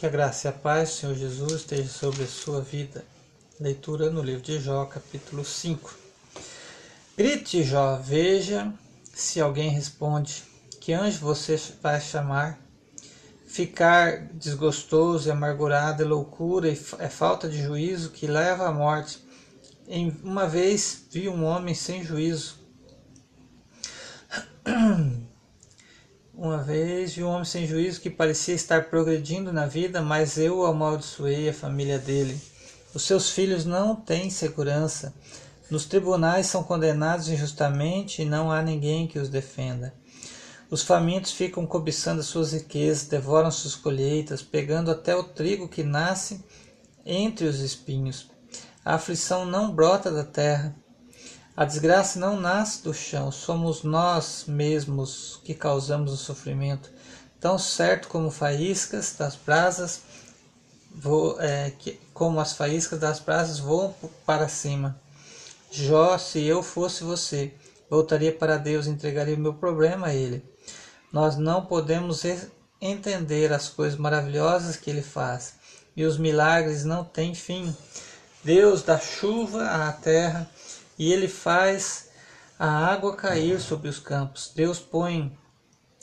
Que a graça e a paz do Senhor Jesus esteja sobre a sua vida. Leitura no livro de Jó, capítulo 5. Grite, Jó, veja se alguém responde. Que anjo você vai chamar? Ficar desgostoso e amargurado é loucura e é falta de juízo que leva à morte. Em uma vez vi um homem sem juízo. Uma vez vi um homem sem juízo que parecia estar progredindo na vida, mas eu amaldiçoei a família dele. Os seus filhos não têm segurança. Nos tribunais são condenados injustamente e não há ninguém que os defenda. Os famintos ficam cobiçando as suas riquezas, devoram suas colheitas, pegando até o trigo que nasce entre os espinhos. A aflição não brota da terra, a desgraça não nasce do chão, somos nós mesmos que causamos o sofrimento. Tão certo como faíscas das brasas, é, que, como as faíscas das brasas voam para cima. Jó, se eu fosse você, voltaria para Deus e entregaria o meu problema a Ele. Nós não podemos entender as coisas maravilhosas que Ele faz, e os milagres não têm fim. Deus dá chuva à terra e ele faz a água cair sobre os campos. Deus põe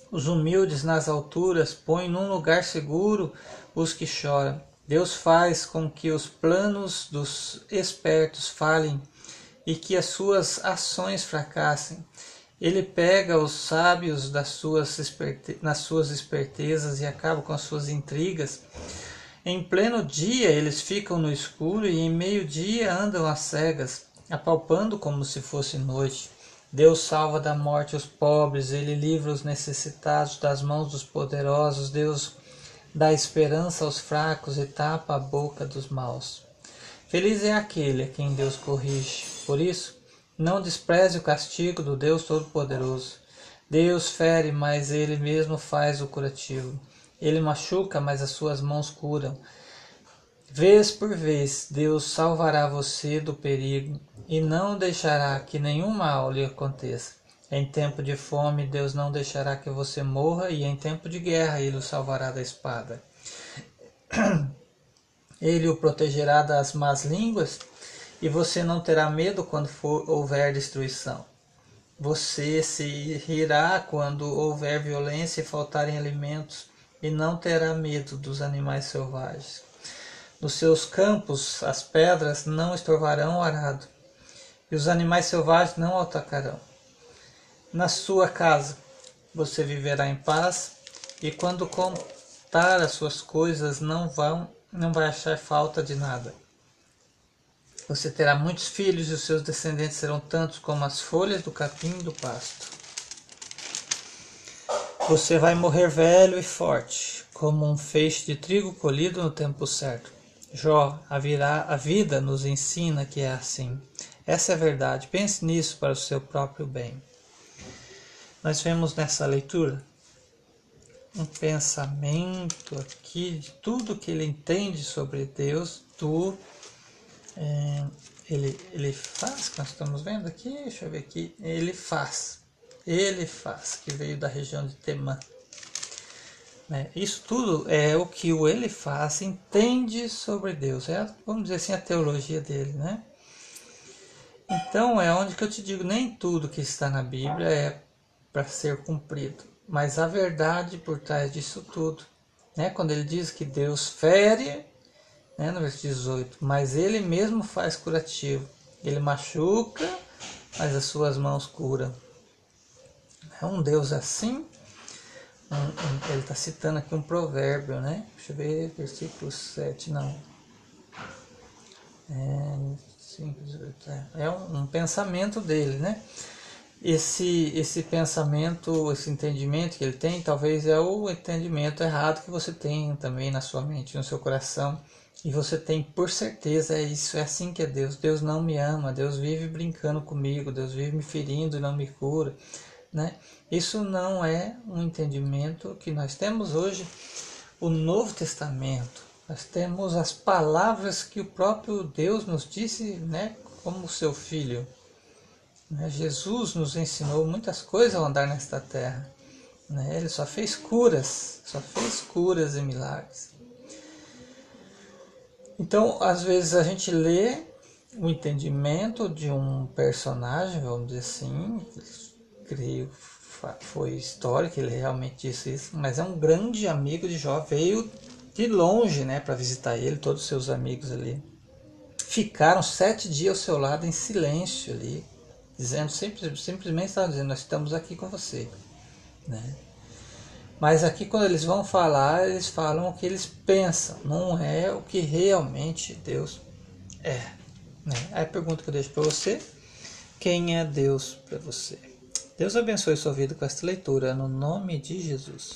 os humildes nas alturas, põe num lugar seguro os que choram. Deus faz com que os planos dos espertos falhem e que as suas ações fracassem. Ele pega os sábios das suas esperte... nas suas espertezas e acaba com as suas intrigas. Em pleno dia eles ficam no escuro e em meio-dia andam às cegas apalpando como se fosse noite. Deus salva da morte os pobres, ele livra os necessitados das mãos dos poderosos, Deus dá esperança aos fracos e tapa a boca dos maus. Feliz é aquele a quem Deus corrige. Por isso, não despreze o castigo do Deus Todo-Poderoso. Deus fere, mas ele mesmo faz o curativo. Ele machuca, mas as suas mãos curam. Vez por vez, Deus salvará você do perigo e não deixará que nenhum mal lhe aconteça. Em tempo de fome, Deus não deixará que você morra, e em tempo de guerra, Ele o salvará da espada. Ele o protegerá das más línguas, e você não terá medo quando for, houver destruição. Você se rirá quando houver violência e faltarem alimentos, e não terá medo dos animais selvagens. Nos seus campos as pedras não estorvarão o arado, e os animais selvagens não o atacarão. Na sua casa você viverá em paz, e quando contar as suas coisas não vão não vai achar falta de nada. Você terá muitos filhos e os seus descendentes serão tantos como as folhas do capim do pasto. Você vai morrer velho e forte, como um feixe de trigo colhido no tempo certo. Jó, a, virá, a vida nos ensina que é assim. Essa é a verdade. Pense nisso para o seu próprio bem. Nós vemos nessa leitura um pensamento aqui de tudo que ele entende sobre Deus, do é, ele, ele faz, que nós estamos vendo aqui, deixa eu ver aqui, ele faz, ele faz, que veio da região de Temã. É, isso tudo é o que o ele faz, entende sobre Deus, é, vamos dizer assim, a teologia dele, né? Então é onde que eu te digo, nem tudo que está na Bíblia é para ser cumprido, mas a verdade por trás disso tudo, né? Quando ele diz que Deus fere, né, no versículo 18, mas ele mesmo faz curativo. Ele machuca, mas as suas mãos curam. É um Deus assim. Um, um, ele está citando aqui um provérbio, né? Deixa eu ver, versículo 7, não. É, é, é um, um pensamento dele, né? Esse, esse pensamento, esse entendimento que ele tem, talvez é o entendimento errado que você tem também na sua mente, no seu coração. E você tem por certeza, é isso, é assim que é Deus. Deus não me ama, Deus vive brincando comigo, Deus vive me ferindo e não me cura. Né? Isso não é um entendimento que nós temos hoje. O Novo Testamento nós temos as palavras que o próprio Deus nos disse, né, como seu filho. Né? Jesus nos ensinou muitas coisas ao andar nesta terra. Né? Ele só fez curas, só fez curas e milagres. Então, às vezes a gente lê o entendimento de um personagem, vamos dizer assim, creio foi histórico, ele realmente disse isso, mas é um grande amigo de Jó, veio de longe, né, para visitar ele, todos os seus amigos ali. Ficaram sete dias ao seu lado em silêncio ali, dizendo simples, simplesmente estavam dizendo, nós estamos aqui com você, né? Mas aqui quando eles vão falar, eles falam o que eles pensam, não é o que realmente Deus é. Né? Aí a pergunta que eu deixo para você, quem é Deus para você? Deus abençoe sua vida com esta leitura, no nome de Jesus.